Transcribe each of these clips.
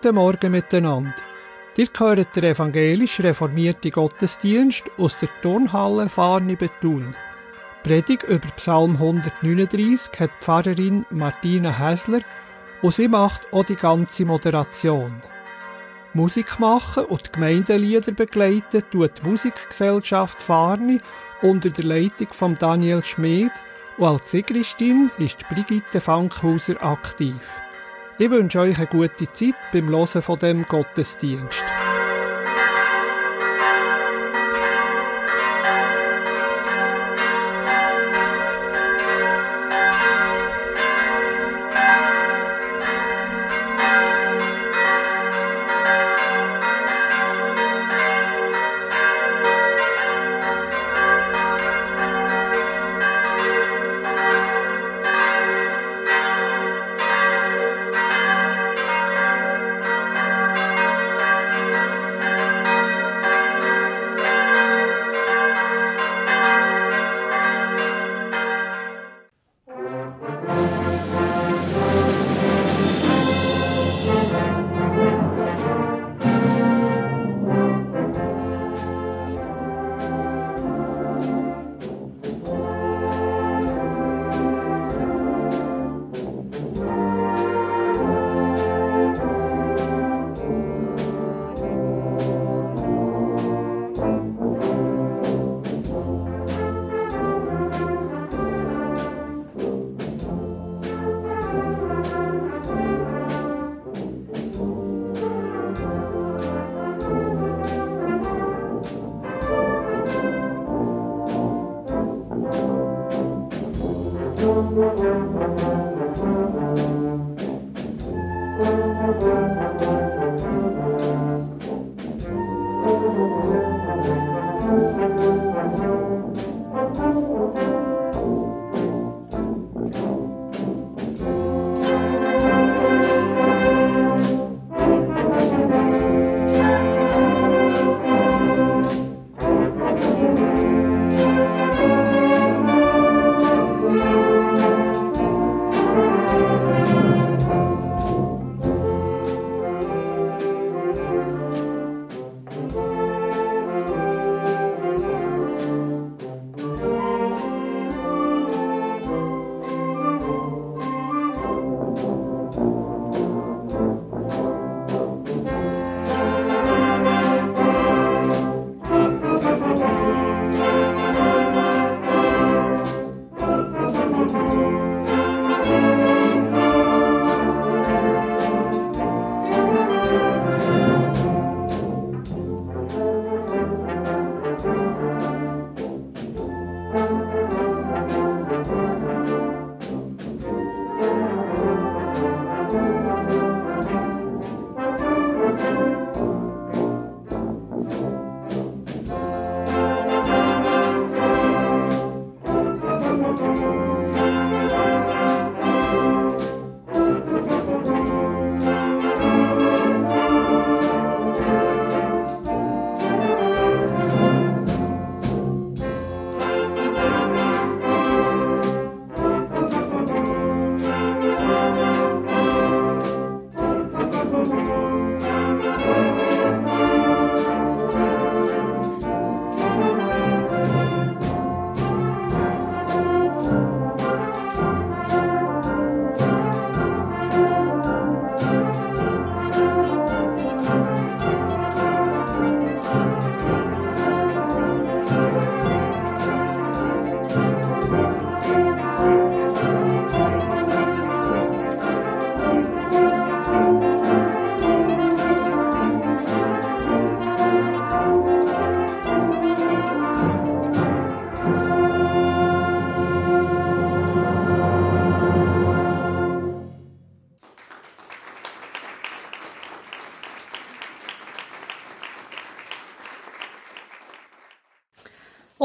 Guten Morgen miteinander. Ihr hört den evangelisch reformierten Gottesdienst aus der Turnhalle Farni Bethune. Predigt über Psalm 139 hat Pfarrerin Martina Häsler und sie macht auch die ganze Moderation. Musik machen und die Gemeindelieder begleiten tut die Musikgesellschaft Farni unter der Leitung von Daniel Schmid und als Sigristin ist Brigitte Fankhauser aktiv. Ich wünsche euch eine gute Zeit beim Hören von dem Gottesdienst.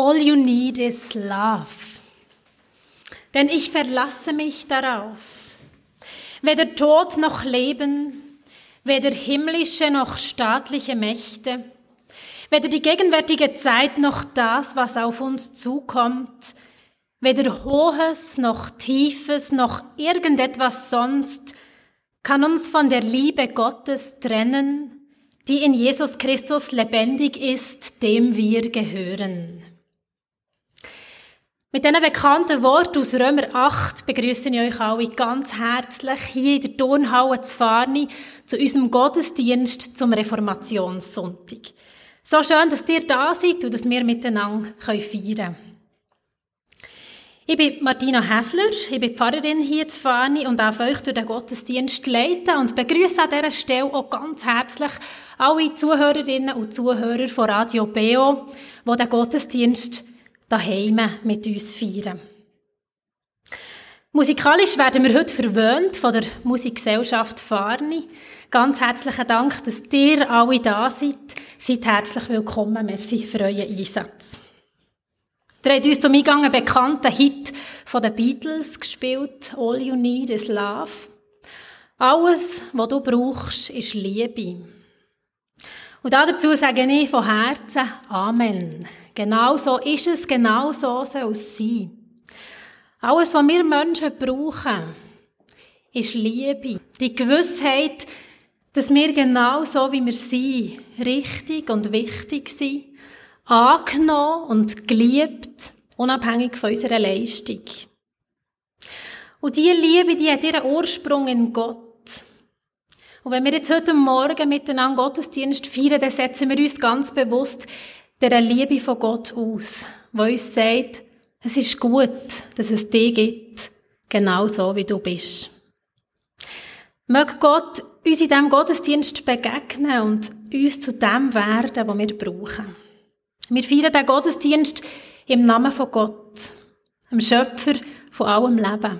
All you need is love. Denn ich verlasse mich darauf. Weder Tod noch Leben, weder himmlische noch staatliche Mächte, weder die gegenwärtige Zeit noch das, was auf uns zukommt, weder Hohes noch Tiefes noch irgendetwas sonst kann uns von der Liebe Gottes trennen, die in Jesus Christus lebendig ist, dem wir gehören. Mit diesen bekannten Worten aus Römer 8 begrüße ich euch alle ganz herzlich hier in der Turnhalle zu Farni zu unserem Gottesdienst zum Reformationssonntag. So schön, dass ihr da seid und dass wir miteinander feiern können. Ich bin Martina Häsler, ich bin Pfarrerin hier zu Farni und darf euch durch den Gottesdienst leiten und begrüße an dieser Stelle auch ganz herzlich alle Zuhörerinnen und Zuhörer von Radio Beo, die den Gottesdienst daheim mit uns feiern. Musikalisch werden wir heute verwöhnt von der Musikgesellschaft Farni. Ganz herzlichen Dank, dass ihr alle da seid. Seid herzlich willkommen. Merci für euren Einsatz. Ihr habt uns zum Eingang einen bekannten Hit von den Beatles gespielt. All you need is love. Alles, was du brauchst, ist Liebe. Und dazu sage ich von Herzen Amen. Genau so ist es, genau so soll es sein. Alles, was wir Menschen brauchen, ist Liebe. Die Gewissheit, dass wir genau so, wie wir sind, richtig und wichtig sind, angenommen und geliebt, unabhängig von unserer Leistung. Und diese Liebe, die hat ihren Ursprung in Gott. Und wenn wir jetzt heute Morgen miteinander Gottesdienst feiern, dann setzen wir uns ganz bewusst der Liebe von Gott aus, die uns sagt, es ist gut, dass es dich gibt, genau so wie du bist. Möge Gott uns in diesem Gottesdienst begegnen und uns zu dem werden, was wir brauchen. Wir feiern den Gottesdienst im Namen von Gott, dem Schöpfer von allem Leben.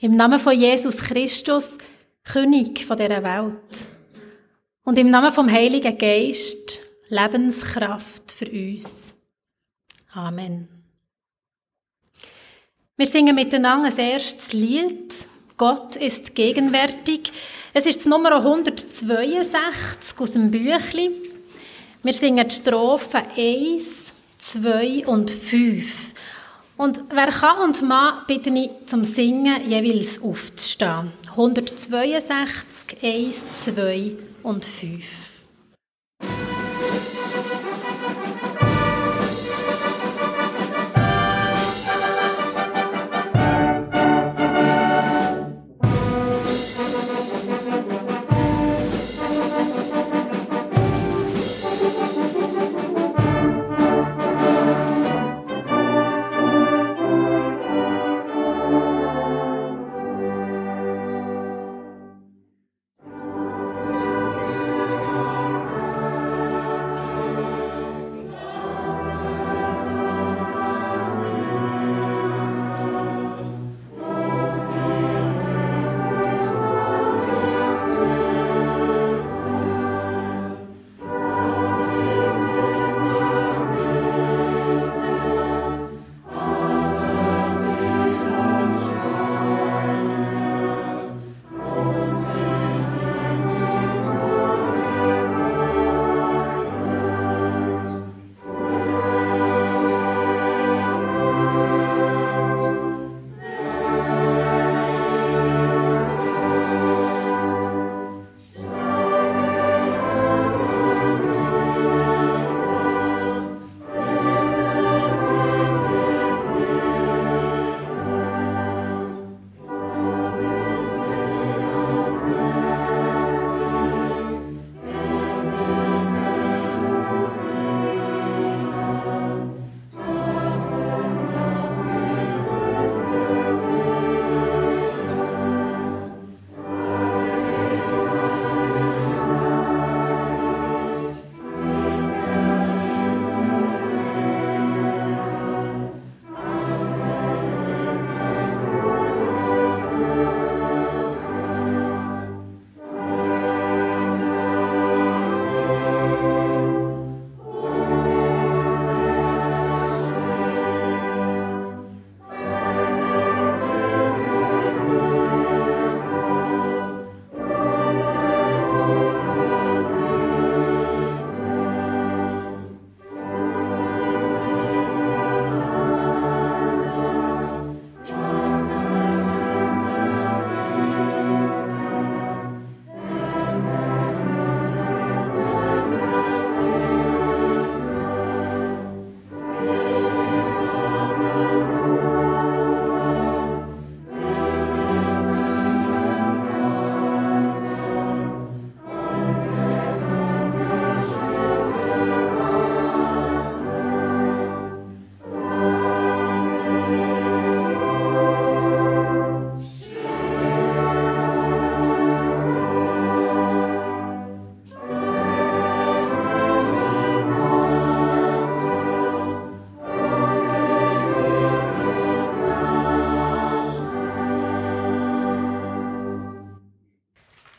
Im Namen von Jesus Christus, König von dieser Welt. Und im Namen vom Heiligen Geist, Lebenskraft für uns. Amen. Wir singen miteinander ein erstes Lied. Gott ist gegenwärtig. Es ist das Nummer 162 aus dem Büchli. Wir singen die Strophen 1, 2 und 5. Und wer kann und mag, bitte ich zum Singen jeweils aufzustehen. 162, 1, 2 und 5.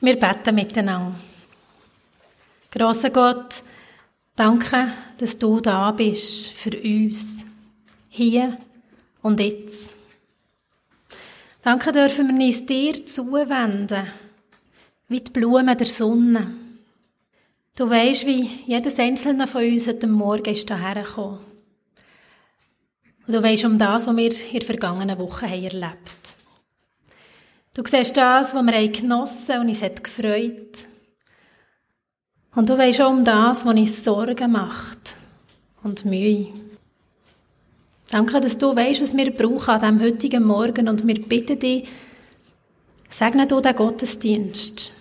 Wir beten miteinander. Grosser Gott, danke, dass du da bist für uns. Hier und jetzt. Danke dürfen wir uns dir zuwenden, wie die Blumen der Sonne. Du weißt, wie jedes einzelne von uns heute Morgen ist hierher gekommen. Und du weißt um das, was wir in der vergangenen Woche haben erlebt Du siehst das, was wir genossen haben und uns hat gefreut. Und du weißt auch um das, was uns Sorgen macht und Mühe. Danke, dass du weißt, was wir brauchen an diesem heutigen Morgen und wir bitten dich, segne du den Gottesdienst.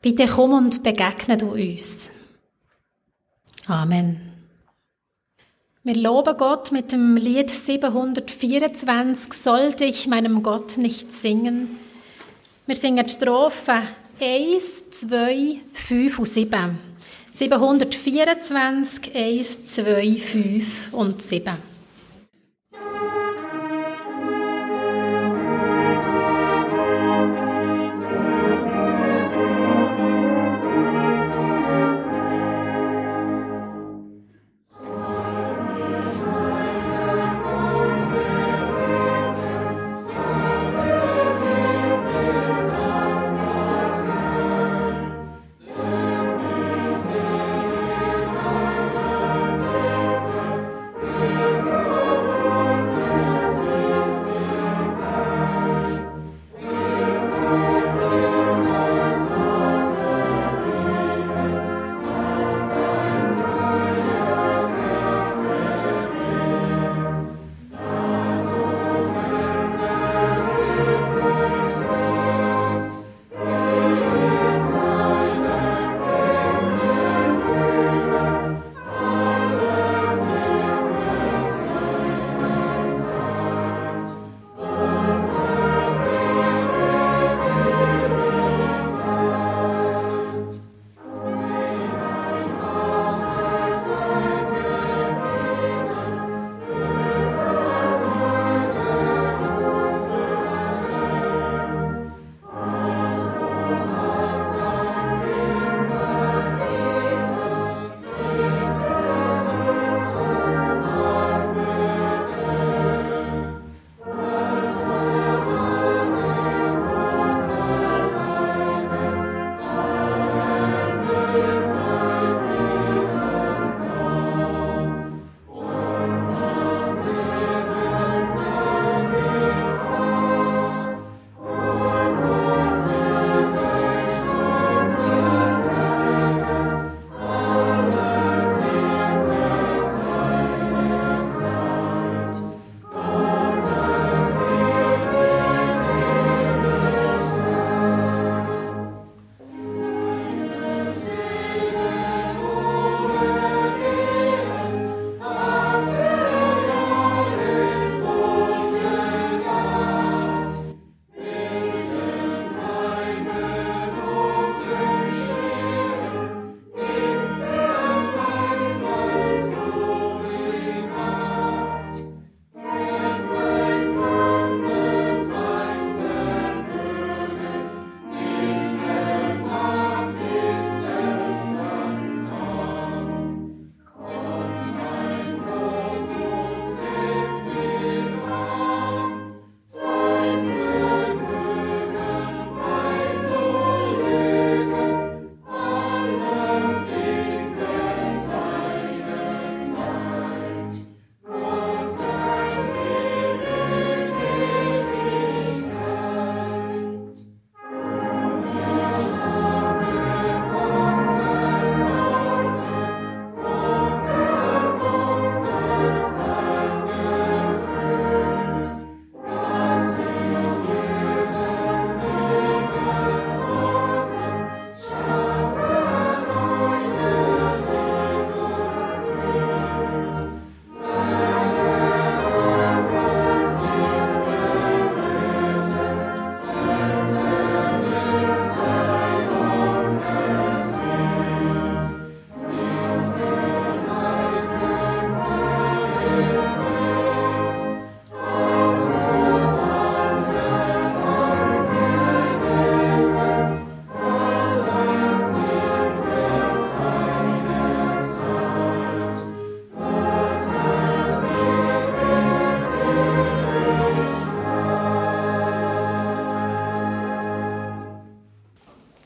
Bitte komm und begegne du uns. Amen. Wir loben Gott mit dem Lied 724, sollte ich meinem Gott nicht singen. Wir singen die Strophen 1, 2, 5 und 7. 724, 1, 2, 5 und 7.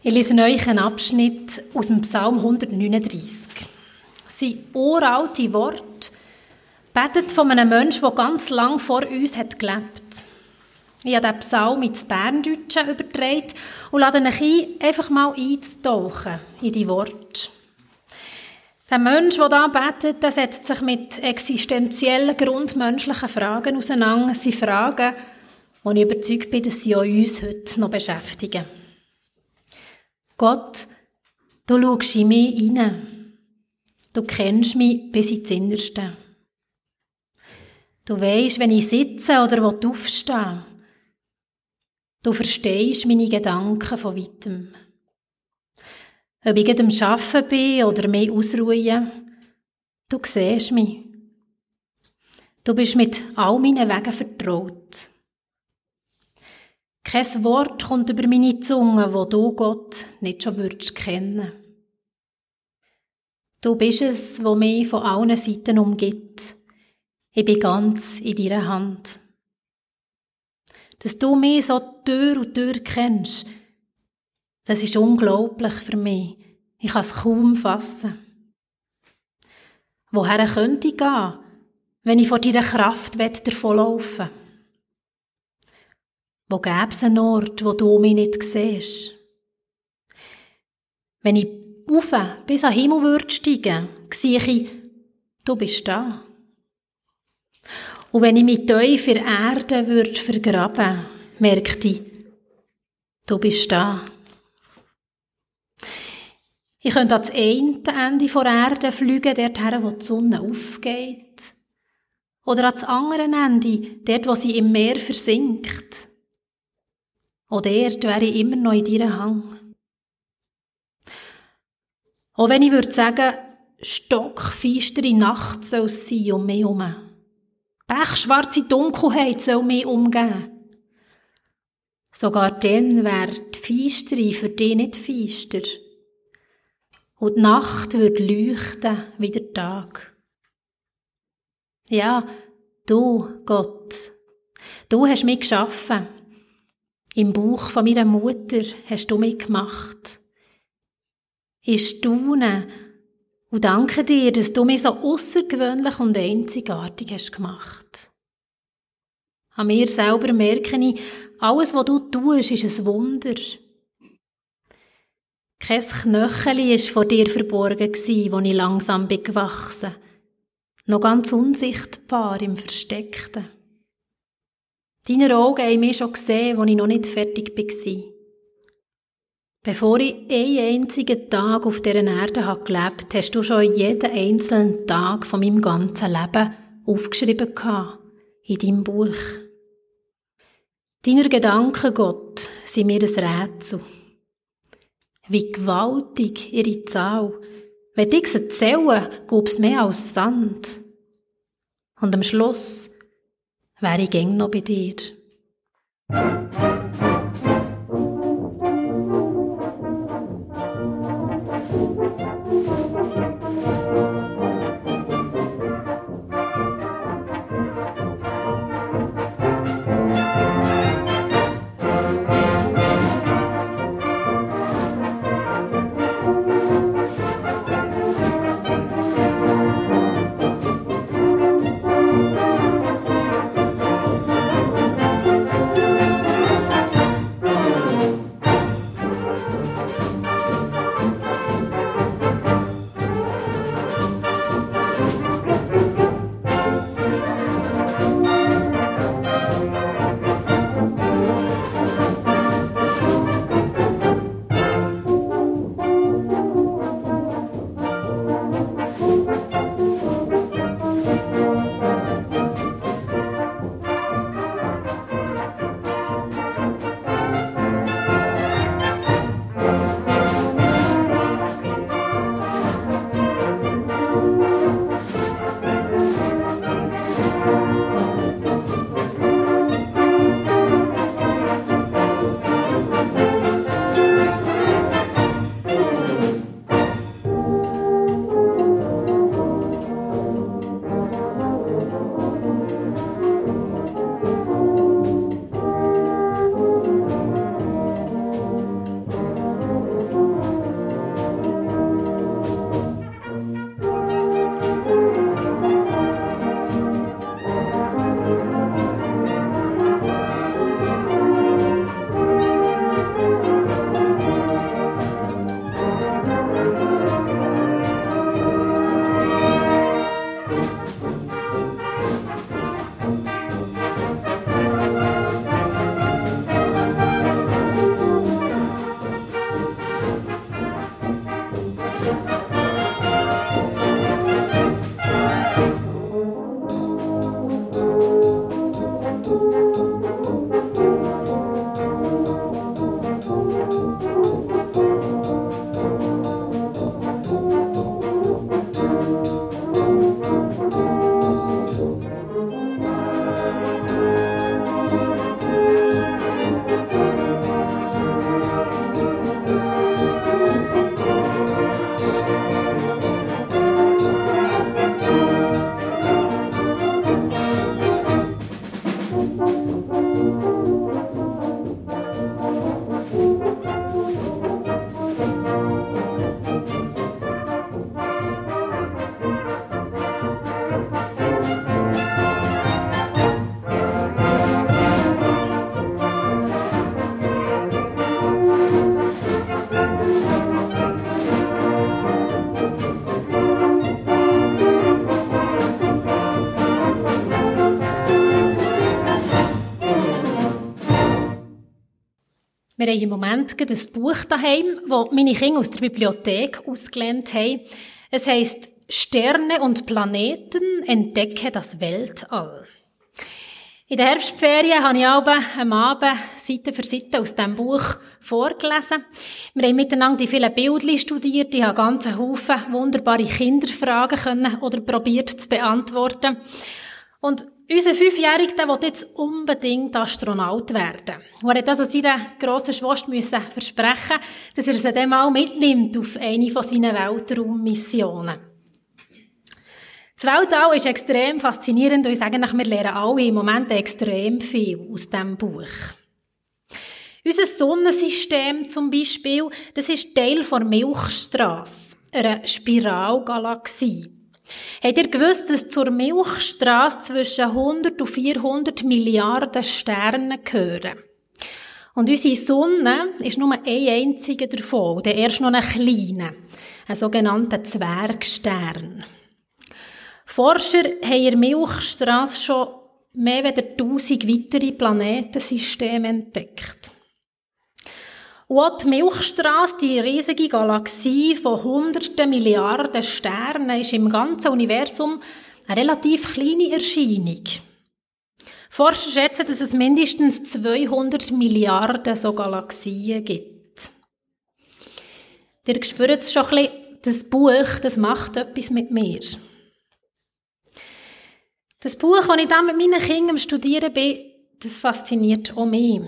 Ich lese euch einen Abschnitt aus dem Psalm 139. Es sind uralte Worte, betet von einem Menschen, der ganz lang vor uns hat gelebt. Ich habe den Psalm ins Berndeutsche übertragen und lade euch ein, einfach mal einzutauchen in die Worte. Der Mensch, der da betet, der setzt sich mit existenziellen, grundmenschlichen Fragen auseinander. Sind Fragen, wo ich überzeugt bin, dass sie auch uns heute noch beschäftigen. Gott, du schaust in mich hinein. Du kennst mich bis ins Innerste. Du weisst, wenn ich sitze oder aufstehe. Du verstehst meine Gedanken von weitem. Ob ich am Arbeiten bin oder mich ausruhe, du siehst mich. Du bist mit all meinen Wegen vertraut. Kein Wort kommt über meine Zunge, wo du Gott nicht schon würdest kennen. Du bist es, wo mich von allen Seiten umgibt. Ich bin ganz in deiner Hand. Dass du mich so Tür und Tür kennst, das ist unglaublich für mich. Ich kann es kaum fassen. Woher könnte ich gehen, wenn ich vor deiner Kraft davonlaufen will? Wo gäbe es einen Ort, wo du mich nicht siehst? Wenn ich auf bis an den Himmel würde steigen, sehe ich, du bist da. Und wenn ich mich tief in Erde würde vergraben, merkte ich, du bist da. Ich könnte ans eine Ende der Erde fliegen, dorthin, wo die Sonne aufgeht. Oder ans andere Ende, dort, wo sie im Meer versinkt. Auch dort wäre ich immer noch in deinem Hang. Auch wenn ich würde sagen, stockfeistere Nacht soll es sein um mich herum. Pechschwarze Dunkelheit soll mich umgeben. Sogar dann wäre die Feistere für dich nicht feister. Und die Nacht würde leuchten wie der Tag. Ja, du, Gott, du hast mich geschaffen. Im Buch von meiner Mutter hast du mich gemacht. Ich staune und danke dir, dass du mich so außergewöhnlich und einzigartig hast gemacht. An mir selber merke ich, alles, was du tust, ist ein Wunder. Kein Knöcheli war vor dir verborgen, als ich langsam bin gewachsen Noch ganz unsichtbar im Versteckten. Deine Augen haben mich schon gesehen, als ich noch nicht fertig war. Bevor ich einen einzigen Tag auf dieser Erde habe gelebt hast du schon jeden einzelnen Tag von meinem ganzen Leben aufgeschrieben in deinem Buch. Deine Gedanken, Gott, sind mir ein Rätsel. Wie gewaltig ihre Zahl. Wenn ich sie zähle, gäbe es mehr als Sand. Und am Schluss wäre ich gäng noch bei dir. Wir haben im Moment ein Buch daheim, das meine Kinder aus der Bibliothek ausgelernt haben. Es heisst Sterne und Planeten entdecke das Weltall. In der Herbstferien habe ich am Abend Seite für Seite aus diesem Buch vorgelesen. Wir haben miteinander die vielen Bildchen studiert. Ich habe ganz Haufen wunderbare Kinderfragen können oder probiert zu beantworten. Und unser Fünfjähriger, der will jetzt unbedingt Astronaut werden. Und er hat also seiner grossen Schwester versprechen, dass er sie dann mal mitnimmt auf eine von seinen Weltraummissionen. Das Weltall ist extrem faszinierend und ich sage nach, wir lernen alle im Moment extrem viel aus diesem Buch. Unser Sonnensystem zum Beispiel, das ist Teil der Milchstraße, einer Spiralgalaxie. Habt ihr gewusst, dass zur Milchstraße zwischen 100 und 400 Milliarden Sterne gehören? Und unsere Sonne ist nur ein einziger davon, der erst noch ein kleiner, ein sogenannter Zwergstern. Forscher haben in der Milchstraße schon mehr als 1000 weitere Planetensysteme entdeckt. Und die Milchstraße, die riesige Galaxie von hunderten Milliarden Sternen, ist im ganzen Universum eine relativ kleine Erscheinung. Forscher schätzen, dass es mindestens 200 Milliarden so Galaxien gibt. Ihr spürt es schon ein bisschen, das Buch, das macht etwas mit mir. Das Buch, das ich dann mit meinen Kindern am Studieren bin, das fasziniert auch mich.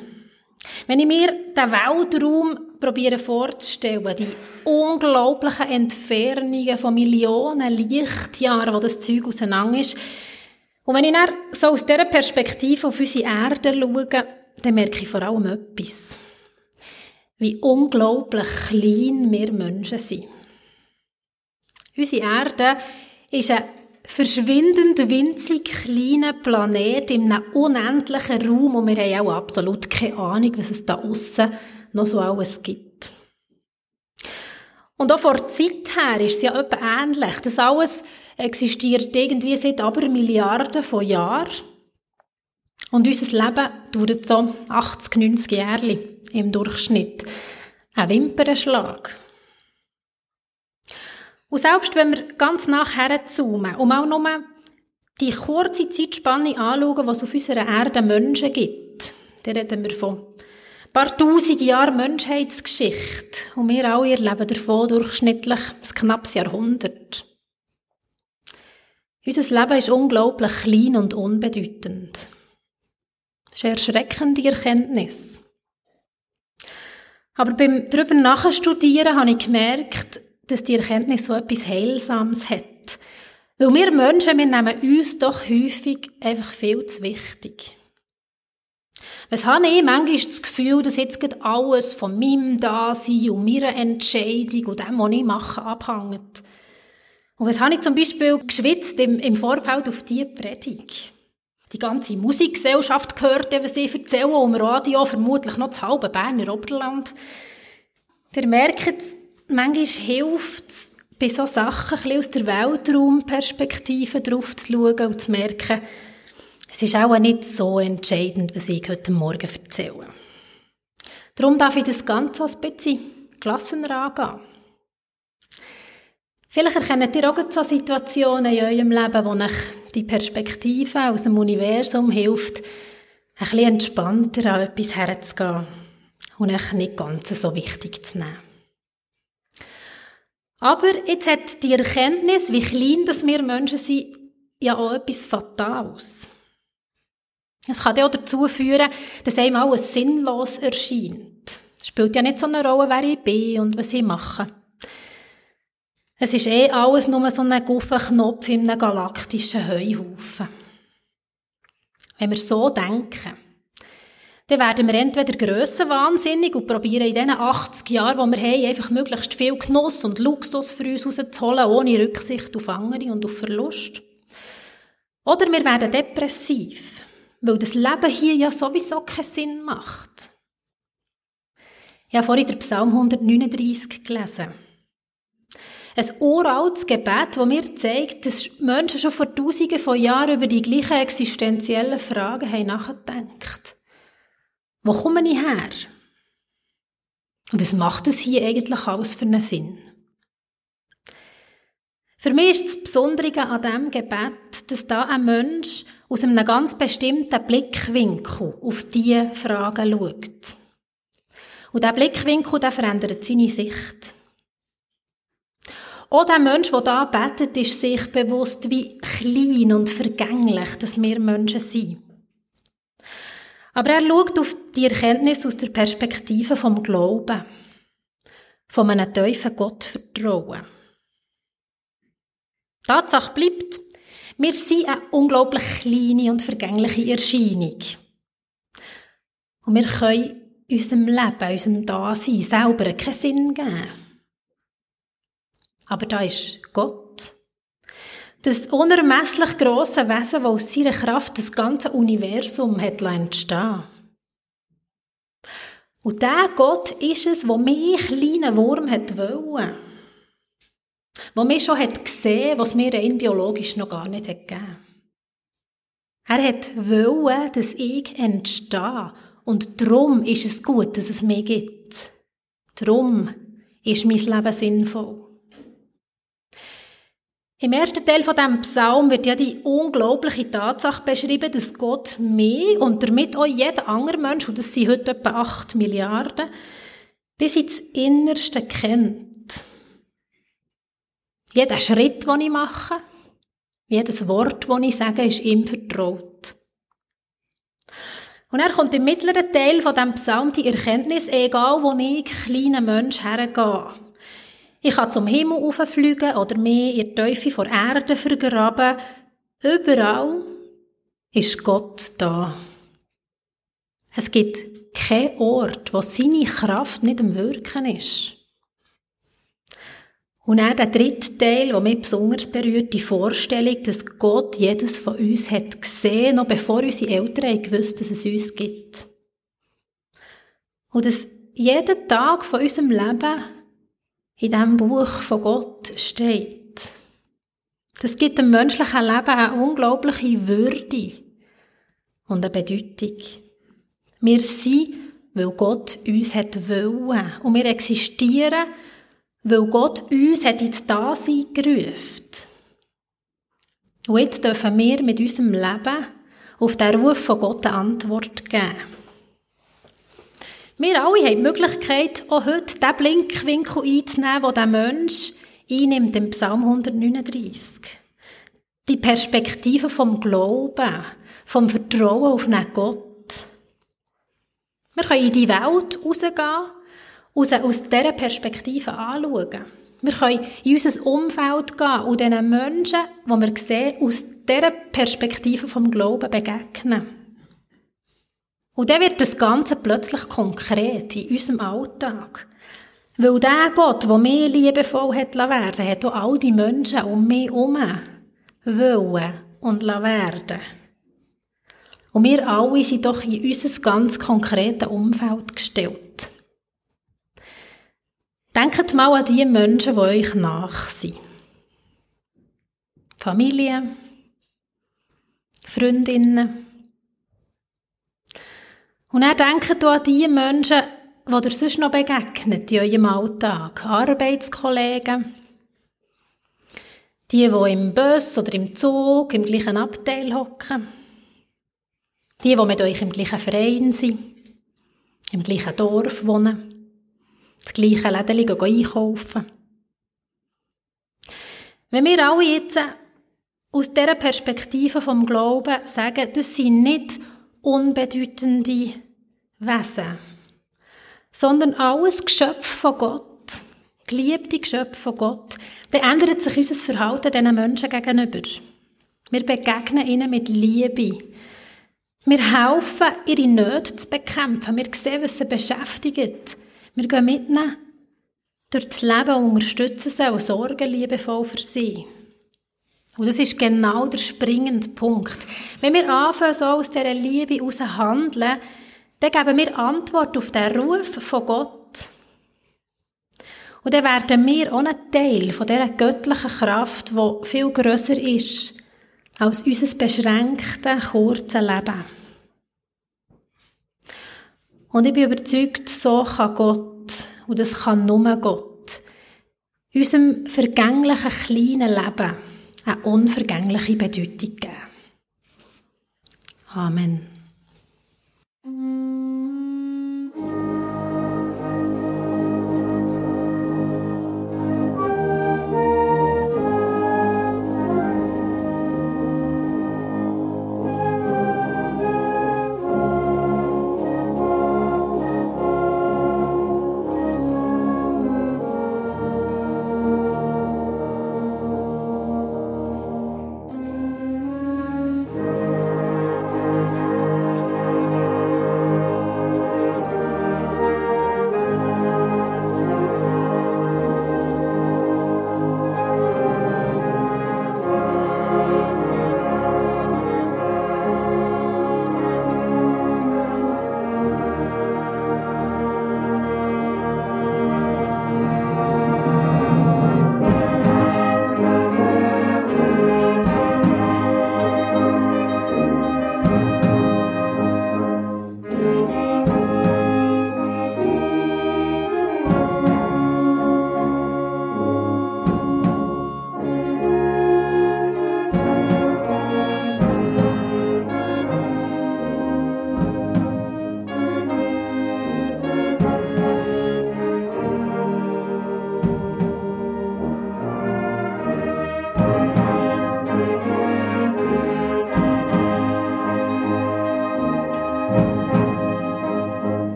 Wenn ich mir den Weltraum probiere vorzustellen, die unglaublichen Entfernungen von Millionen Lichtjahren, wo das Zeug auseinander ist, und wenn ich dann so aus dieser Perspektive auf unsere Erde schaue, dann merke ich vor allem etwas. Wie unglaublich klein wir Menschen sind. Unsere Erde ist eine verschwindend winzig kleiner Planet in einem unendlichen Raum und wir haben auch absolut keine Ahnung, was es da aussen noch so alles gibt. Und auch vor der Zeit her ist es ja etwa ähnlich. Das alles existiert irgendwie seit aber Milliarden von Jahren. Und unser Leben dauert so 80, 90 Jahre im Durchschnitt. Ein Wimpernschlag. Und selbst wenn wir ganz nachher zoomen und auch nur die kurze Zeitspanne anschauen, was es auf unserer Erde Menschen gibt, dann reden wir von ein paar tausend Jahren Menschheitsgeschichte. Und wir alle erleben davon durchschnittlich ein knappes Jahrhundert. Unser Leben ist unglaublich klein und unbedeutend. Das ist eine erschreckende Erkenntnis. Aber beim drüber nachstudieren habe ich gemerkt, dass die Erkenntnis so etwas Heilsames hat. Weil wir Menschen, wir nehmen uns doch häufig einfach viel zu wichtig. Was habe ich manchmal das Gefühl, dass jetzt alles von meinem Dasein und meiner Entscheidung und dem, was ich mache, abhängt. Und was habe ich zum Beispiel geschwitzt im, im Vorfeld auf diese Predigt? Die ganze Musikgesellschaft gehört, was ich erzähle, im Radio vermutlich noch das halbe Berner Oberland. Ihr merkt, manchmal hilft es, bei solchen Sachen ein aus der Weltraumperspektive drauf zu schauen und zu merken, es ist auch nicht so entscheidend, was ich heute Morgen erzähle. Darum darf ich das Ganze ein bisschen gelassener angehen. Vielleicht erkennt ihr auch so Situationen in eurem Leben, wo euch die Perspektive aus dem Universum hilft, ein bisschen entspannter an etwas herzugehen und euch nicht ganz so wichtig zu nehmen. Aber jetzt hat die Erkenntnis, wie klein das wir Menschen sind, ja auch etwas Fatales. Es kann auch dazu führen, dass einem alles sinnlos erscheint. Es spielt ja nicht so eine Rolle, wer ich bin und was ich mache. Es ist eh alles nur so ein Knopf in einem galaktischen Heuhaufen. Wenn wir so denken, dann werden wir entweder grössenwahnsinnig und probieren in diesen 80 Jahren, die wir haben, einfach möglichst viel Genuss und Luxus für uns rauszuholen, ohne Rücksicht auf andere und auf Verlust. Oder wir werden depressiv, weil das Leben hier ja sowieso keinen Sinn macht. Ich habe vorhin den Psalm 139 gelesen. Ein uraltes Gebet, das mir zeigt, dass Menschen schon vor Tausenden von Jahren über die gleichen existenziellen Fragen haben nachgedacht. Wo komme ich her? Und was macht es hier eigentlich alles für einen Sinn? Für mich ist das Besondere an diesem Gebet, dass da ein Mensch aus einem ganz bestimmten Blickwinkel auf diese Fragen schaut. Und dieser Blickwinkel, der verändert seine Sicht. Auch der Mensch, der da betet, ist sich bewusst, wie klein und vergänglich dass wir Menschen sind. Aber er schaut auf die Erkenntnis aus der Perspektive vom Glauben, von einem tiefen Gottvertrauen. Tatsache bleibt, wir sind eine unglaublich kleine und vergängliche Erscheinung. Und wir können unserem Leben, unserem Dasein selber keinen Sinn geben. Aber da ist Gott. Das unermesslich grosse Wesen, das aus seiner Kraft das ganze Universum hat entstehen Und der Gott ist es, wo mich kleinen Wurm hat wollen. Wo mir schon hat gesehen, was mir rein biologisch noch gar nicht gegeben. Er hat wollen, dass ich entstehe. Und darum ist es gut, dass es mir gibt. Darum ist mein Leben sinnvoll. Im ersten Teil von dem Psalm wird ja die unglaubliche Tatsache beschrieben, dass Gott mehr und damit auch jeder andere Mensch, und das sind heute etwa 8 Milliarden, bis ins Innerste kennt. Jeder Schritt, den ich mache, jedes Wort, das ich sage, ist ihm vertraut. Und er kommt im mittleren Teil von dem Psalm die Erkenntnis, egal wo ich, kleiner Mensch, hergehe. Ich kann zum Himmel auffliegen oder mich in der Teufel vor Erde vergraben. Überall ist Gott da. Es gibt keinen Ort, wo seine Kraft nicht im Wirken ist. Und dann der dritte Teil, der mich besonders berührt, die Vorstellung, dass Gott jedes von uns hat gesehen, noch bevor unsere Eltern gewusst dass es uns gibt. Und dass jeden Tag von unserem Leben in diesem Buch von Gott steht. Das gibt dem menschlichen Leben eine unglaubliche Würde und eine Bedeutung. Wir sind, weil Gott uns hat wollen. Und wir existieren, weil Gott uns hat ins Dasein gerufen. Und jetzt dürfen wir mit unserem Leben auf den Ruf von Gott eine Antwort geben. Wir alle haben die Möglichkeit, auch heute den Blinkwinkel einzunehmen, den der Mensch einnimmt im Psalm 139. Die Perspektive vom Glauben, vom Vertrauen auf einen Gott. Wir können in die Welt rausgehen aus dieser Perspektive anschauen. Wir können in unser Umfeld gehen und diesen Menschen, die wir sehen, aus dieser Perspektive vom Glauben begegnen. Und dann wird das Ganze plötzlich konkret in unserem Alltag. Weil der Gott, der mir liebevoll hat werden hat auch all die Menschen um mich herum wollen und werden. Und wir alle sind doch in unser ganz konkretes Umfeld gestellt. Denkt mal an die Menschen, die euch nach sind. Familie, Freundinnen, und er denkt an die Menschen, die ihr sonst noch begegnet in eurem Alltag. Arbeitskollegen, die, die im Bus oder im Zug im gleichen Abteil hocken. Die, die mit euch im gleichen Verein sind, im gleichen Dorf wohnen, das gleiche Läden einkaufen. Wenn wir alle jetzt aus dieser Perspektive vom Glauben sagen, das sind nicht unbedeutende Wesen, sondern alles Geschöpf von Gott, geliebte Geschöpf von Gott, dann ändert sich unser Verhalten diesen Menschen gegenüber. Wir begegnen ihnen mit Liebe. Wir helfen, ihre Nöte zu bekämpfen. Wir sehen, was sie beschäftigt. Wir gehen mit ihnen durch das Leben und unterstützen sie und sorgen liebevoll für sie. Und das ist genau der springende Punkt. Wenn wir anfangen, so aus dieser Liebe heraus handeln, dann geben wir Antwort auf den Ruf von Gott. Und dann werden wir auch ein Teil von dieser göttlichen Kraft, die viel grösser ist als unser beschränktes, kurzes Leben. Und ich bin überzeugt, so kann Gott Und das kann nur Gott. Unserem vergänglichen kleinen Leben eine unvergängliche Bedeutung geben. Amen.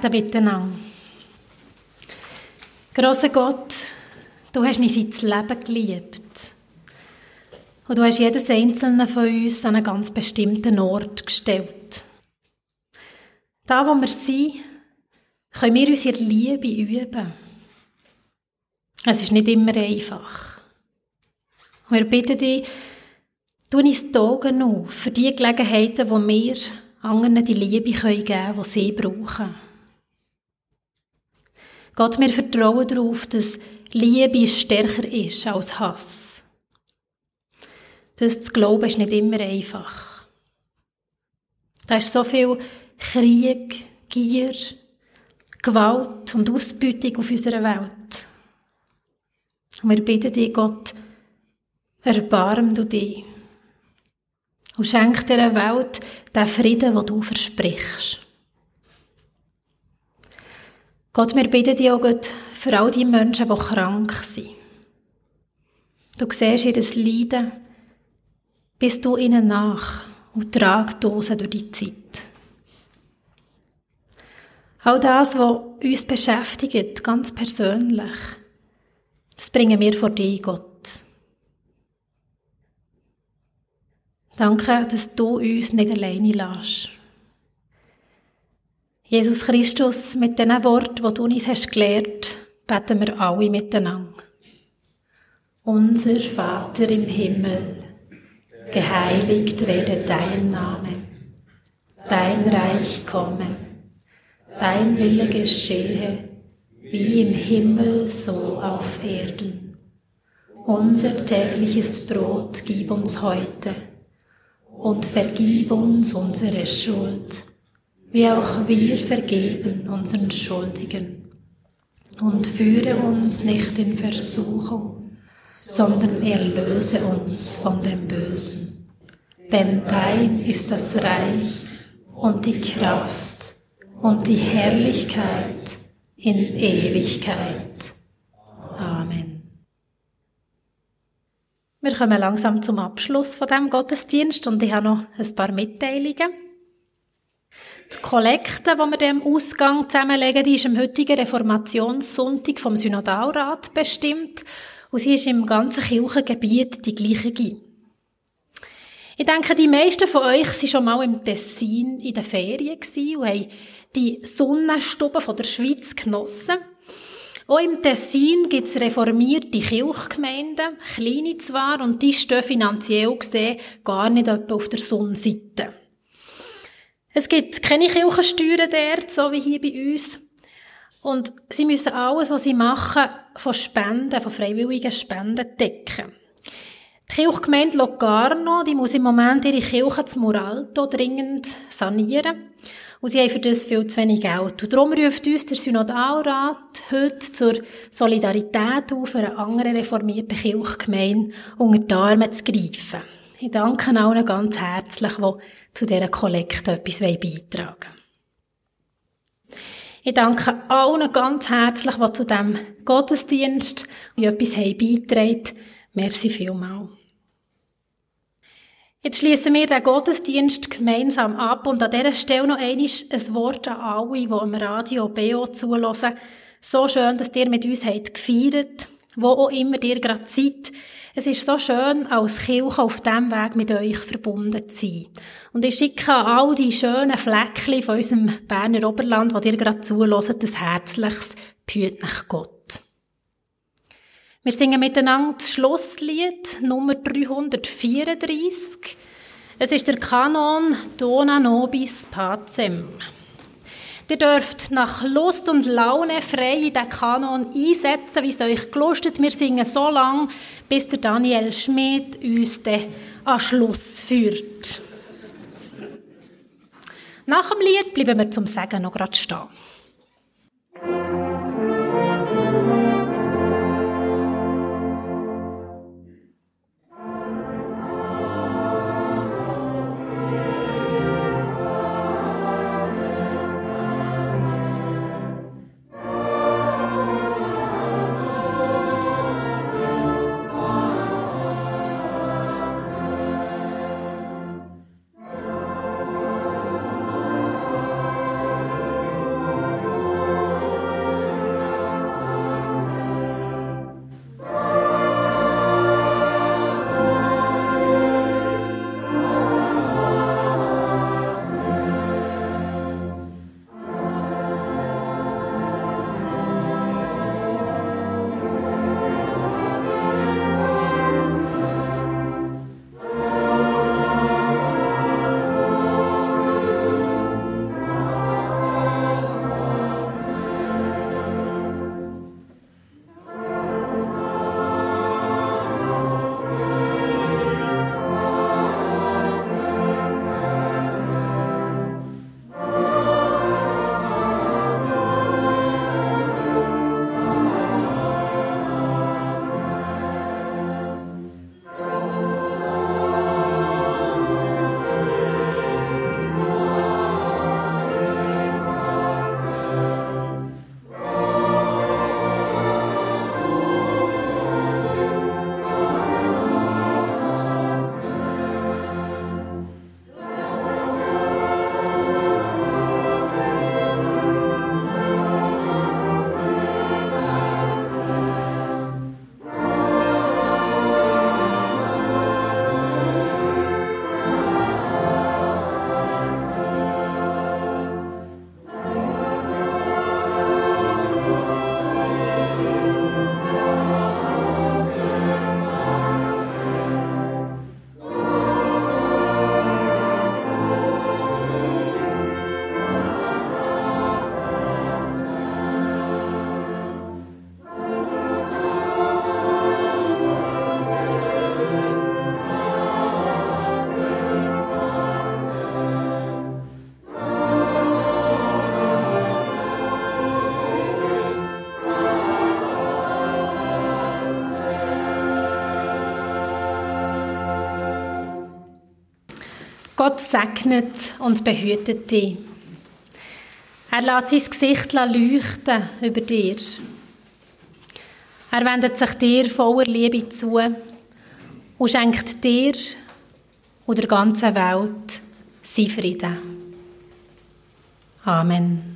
Beten miteinander. Grosser Gott, du hast uns ins Leben geliebt. Und du hast jedes einzelne von uns an einen ganz bestimmten Ort gestellt. Da, wo wir sind, können wir unsere Liebe üben. Es ist nicht immer einfach. Wir bitten dich, tu uns die Augen auf für die Gelegenheiten, wo wir anderen die Liebe geben können, die sie brauchen. Gott, wir vertrauen darauf, dass Liebe stärker ist als Hass. Das zu glauben ist nicht immer einfach. Da ist so viel Krieg, Gier, Gewalt und Ausbeutung auf unserer Welt. Und wir bitten dich, Gott, erbarm du dich und schenk dieser Welt den Frieden, den du versprichst. Gott, wir bitten dich auch Gott, für all die Menschen, die krank sind. Du siehst ihr Leiden, bist du ihnen nach und trag Dosen durch die Zeit. All das, was uns beschäftigt, ganz persönlich, das bringen wir vor dir, Gott. Danke, dass du uns nicht alleine lässt. Jesus Christus, mit diesen Worten, die du uns hast gelehrt, beten wir alle miteinander. Unser Vater im Himmel, geheiligt werde dein Name, dein Reich komme, dein Wille geschehe, wie im Himmel so auf Erden. Unser tägliches Brot gib uns heute und vergib uns unsere Schuld, wie auch wir vergeben unseren Schuldigen. Und führe uns nicht in Versuchung, sondern erlöse uns von dem Bösen. Denn dein ist das Reich und die Kraft und die Herrlichkeit in Ewigkeit. Amen. Wir kommen langsam zum Abschluss von dem Gottesdienst und ich habe noch ein paar Mitteilungen. Die Kollekte, die wir dem Ausgang zusammenlegen, die ist am heutigen Reformationssonntag vom Synodalrat bestimmt und sie ist im ganzen Kirchengebiet die gleiche. Ich denke, die meisten von euch waren schon mal im Tessin in den Ferien und haben die Sonnenstube der Schweiz genossen. Auch im Tessin gibt es reformierte Kirchgemeinden, kleine zwar, und die stehen finanziell gesehen gar nicht etwa auf der Sonnenseite. Es gibt keine Kirchensteuern dort, so wie hier bei uns. Und sie müssen alles, was sie machen, von Spenden, von freiwilligen Spenden decken. Die Kirchgemeinde Locarno, die muss im Moment ihre Kirche zum Moralto dringend sanieren. Und sie haben für das viel zu wenig Geld. Und darum ruft uns der Synodalrat heute zur Solidarität auf, eine andere reformierte Kirchgemeinde unter die Arme zu greifen. Ich danke allen ganz herzlich, die zu dieser Kollekte etwas beitragen wollen. Ich danke allen ganz herzlich, die zu diesem Gottesdienst etwas beitragen. Merci vielmals. Jetzt schließen wir den Gottesdienst gemeinsam ab und an dieser Stelle noch einmal ein Wort an alle, die am Radio BO zulassen. So schön, dass ihr mit uns habt gefeiert, wo auch immer ihr gerade seid. Es ist so schön, als Kirche auf diesem Weg mit euch verbunden zu sein. Und ich schicke all die schönen Fleckchen von unserem Berner Oberland, wo ihr gerade zulässt, ein herzliches Behüt nach Gott. Wir singen miteinander das Schlusslied Nummer 334. Es ist der Kanon Dona Nobis Pacem. Ihr dürft nach Lust und Laune frei in den Kanon einsetzen, wie es euch gelustet. Wir singen so lange, bis der Daniel Schmidt uns den an Schluss führt. Nach dem Lied bleiben wir zum Sagen noch gerade stehen. Gott segnet und behütet dich. Er lässt sein Gesicht leuchten über dir. Er wendet sich dir voller Liebe zu und schenkt dir und der ganzen Welt sein Frieden. Amen.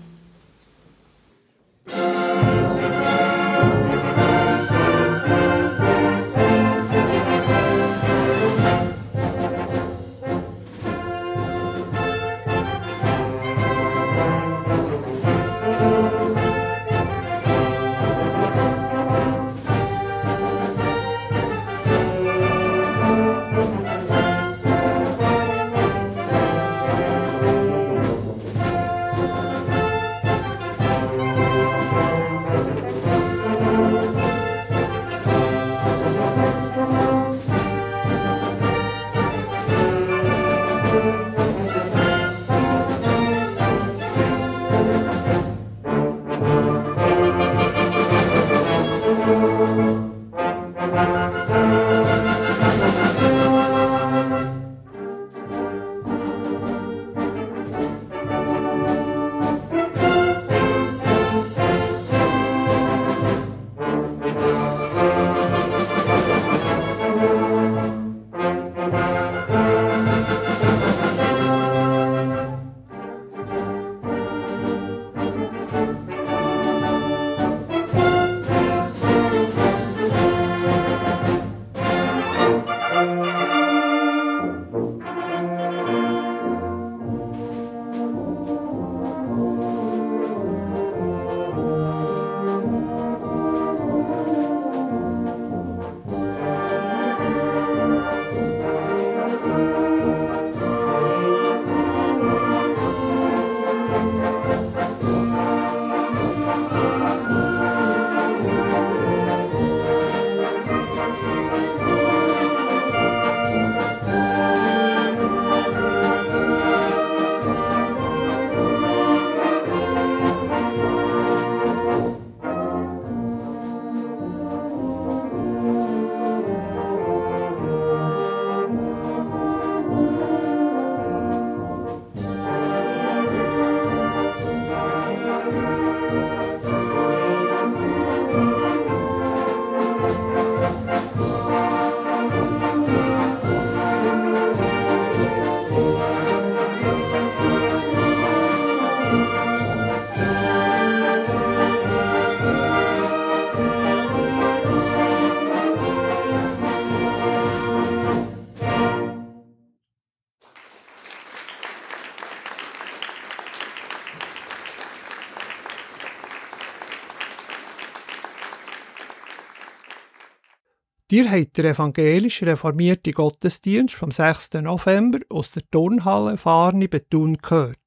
Dir habt der evangelisch reformierte Gottesdienst vom 6. November aus der Turnhalle Farni Betun gehört.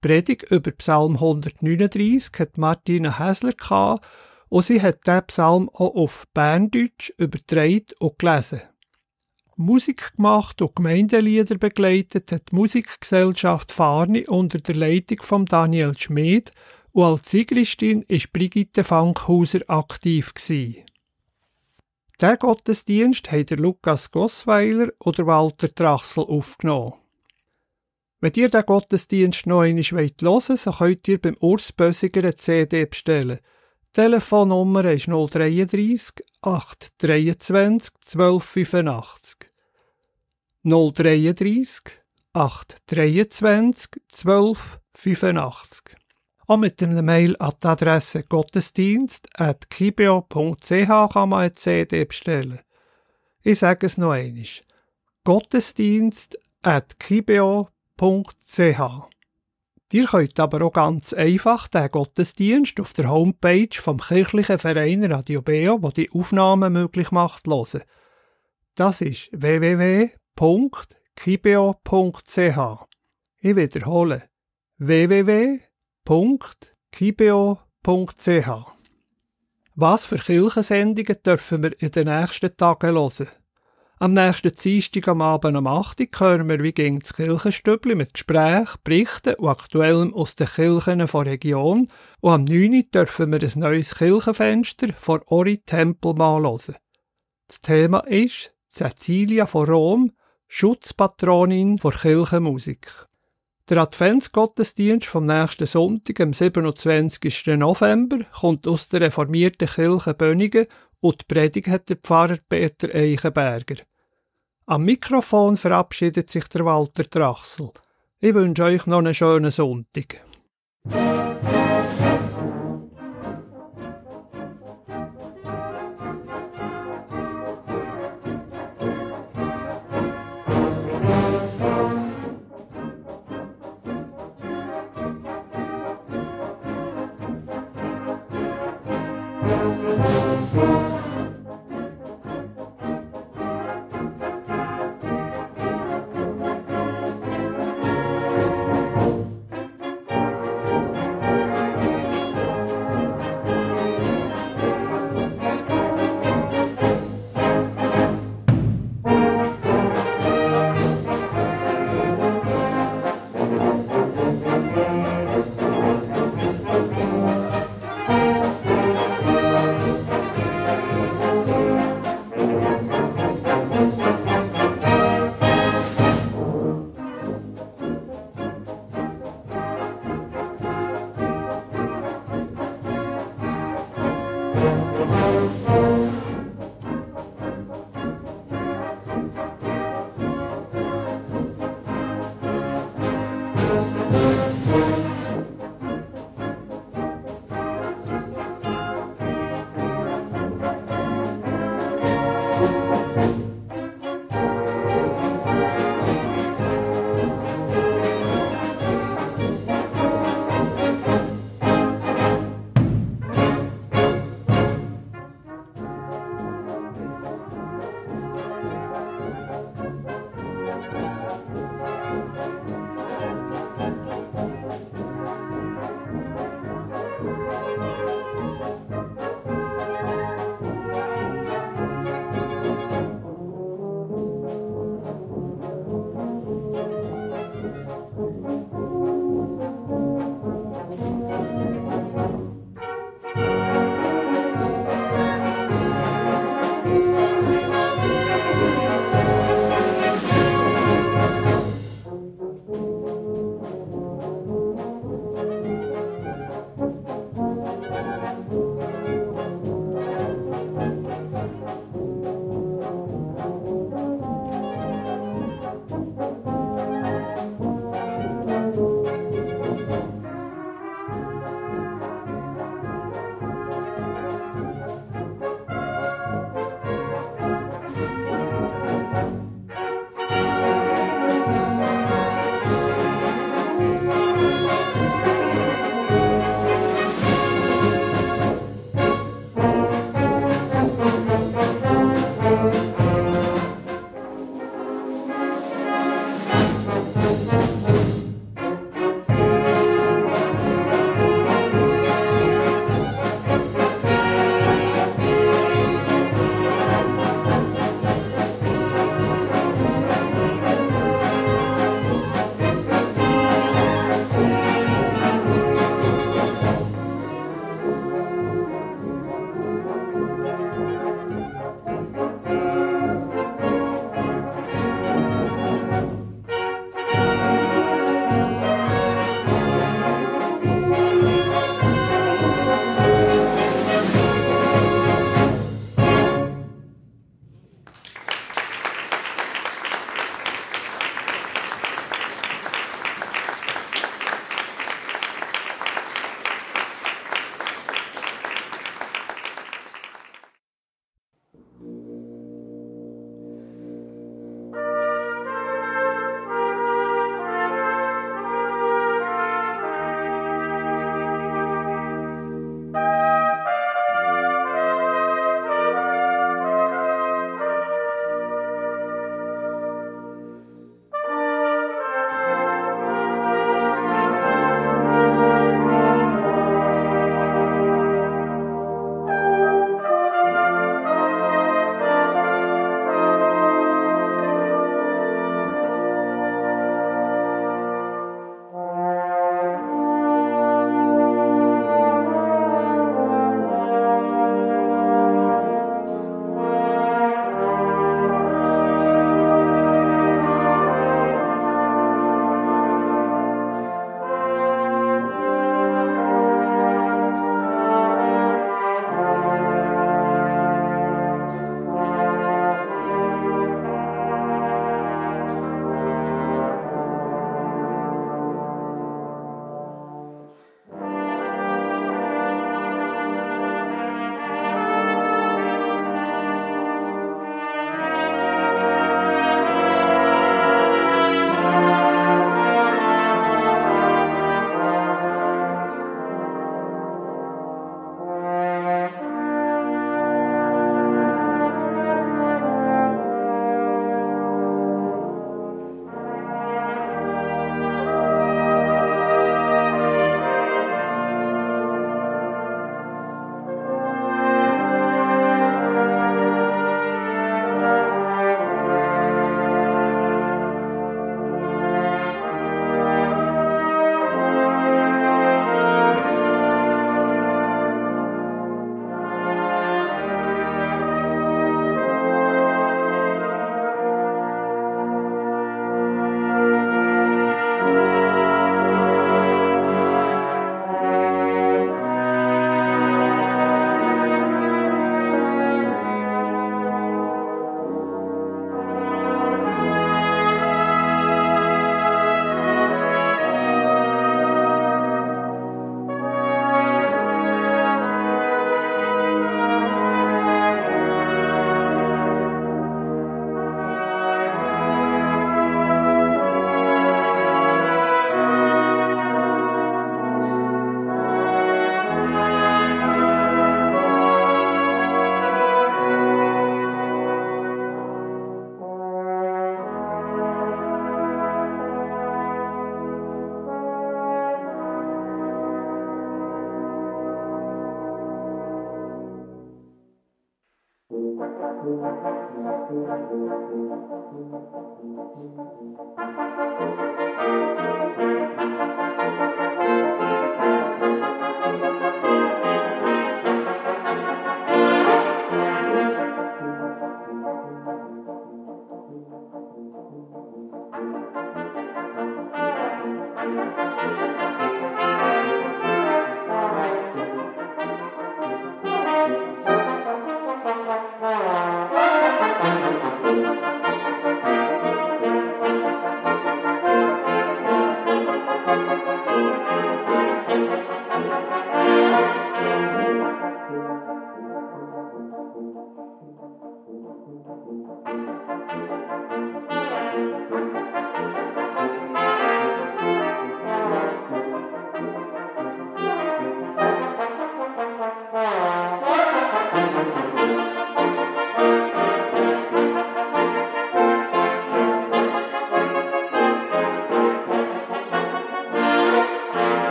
Predig über Psalm 139 hat Martina Häsler gehabt und sie hat den Psalm auch auf Berndeutsch übertragen und gelesen. Musik gemacht und Gemeindelieder begleitet hat die Musikgesellschaft Farni unter der Leitung von Daniel Schmid und als Sigristin ist Brigitte Fankhauser aktiv gewesen. Der Gottesdienst haben Lukas Gossweiler oder Walter Drachsel aufgenommen. Wenn ihr den Gottesdienst noch einmal hören wollt, so könnt ihr beim Urs Bösiger eine CD bestellen. Die Telefonnummer ist 033 823 1285. 033 823 1285 auch mit einer Mail an die Adresse gottesdienst.kibio.ch kann man eine CD bestellen. Ich sage es noch einmal. gottesdienst.kibio.ch Ihr könnt aber auch ganz einfach den Gottesdienst auf der Homepage vom kirchlichen Verein Radio Beo, wo die Aufnahmen möglich macht, hören. Das ist www.kibeo.ch. Ich wiederhole www www.kibeo.ch Was für Kirchensendungen dürfen wir in den nächsten Tagen hören? Am nächsten Dienstag am Abend um 8 Uhr hören wir wie gegen das Kirchenstübli mit Gesprächen, Berichten und Aktuellem aus den Kirchen der Region und am 9 Uhr dürfen wir ein neues Kirchenfenster vor Ori Tempel mal hören. Das Thema ist Cecilia von Rom, Schutzpatronin der Kirchenmusik. Der Adventsgottesdienst vom nächsten Sonntag, am 27. November, kommt aus der reformierten Kirche Bönigen und die Predigt hat der Pfarrer Peter Eichenberger. Am Mikrofon verabschiedet sich der Walter Drachsel. Ich wünsche euch noch einen schönen Sonntag.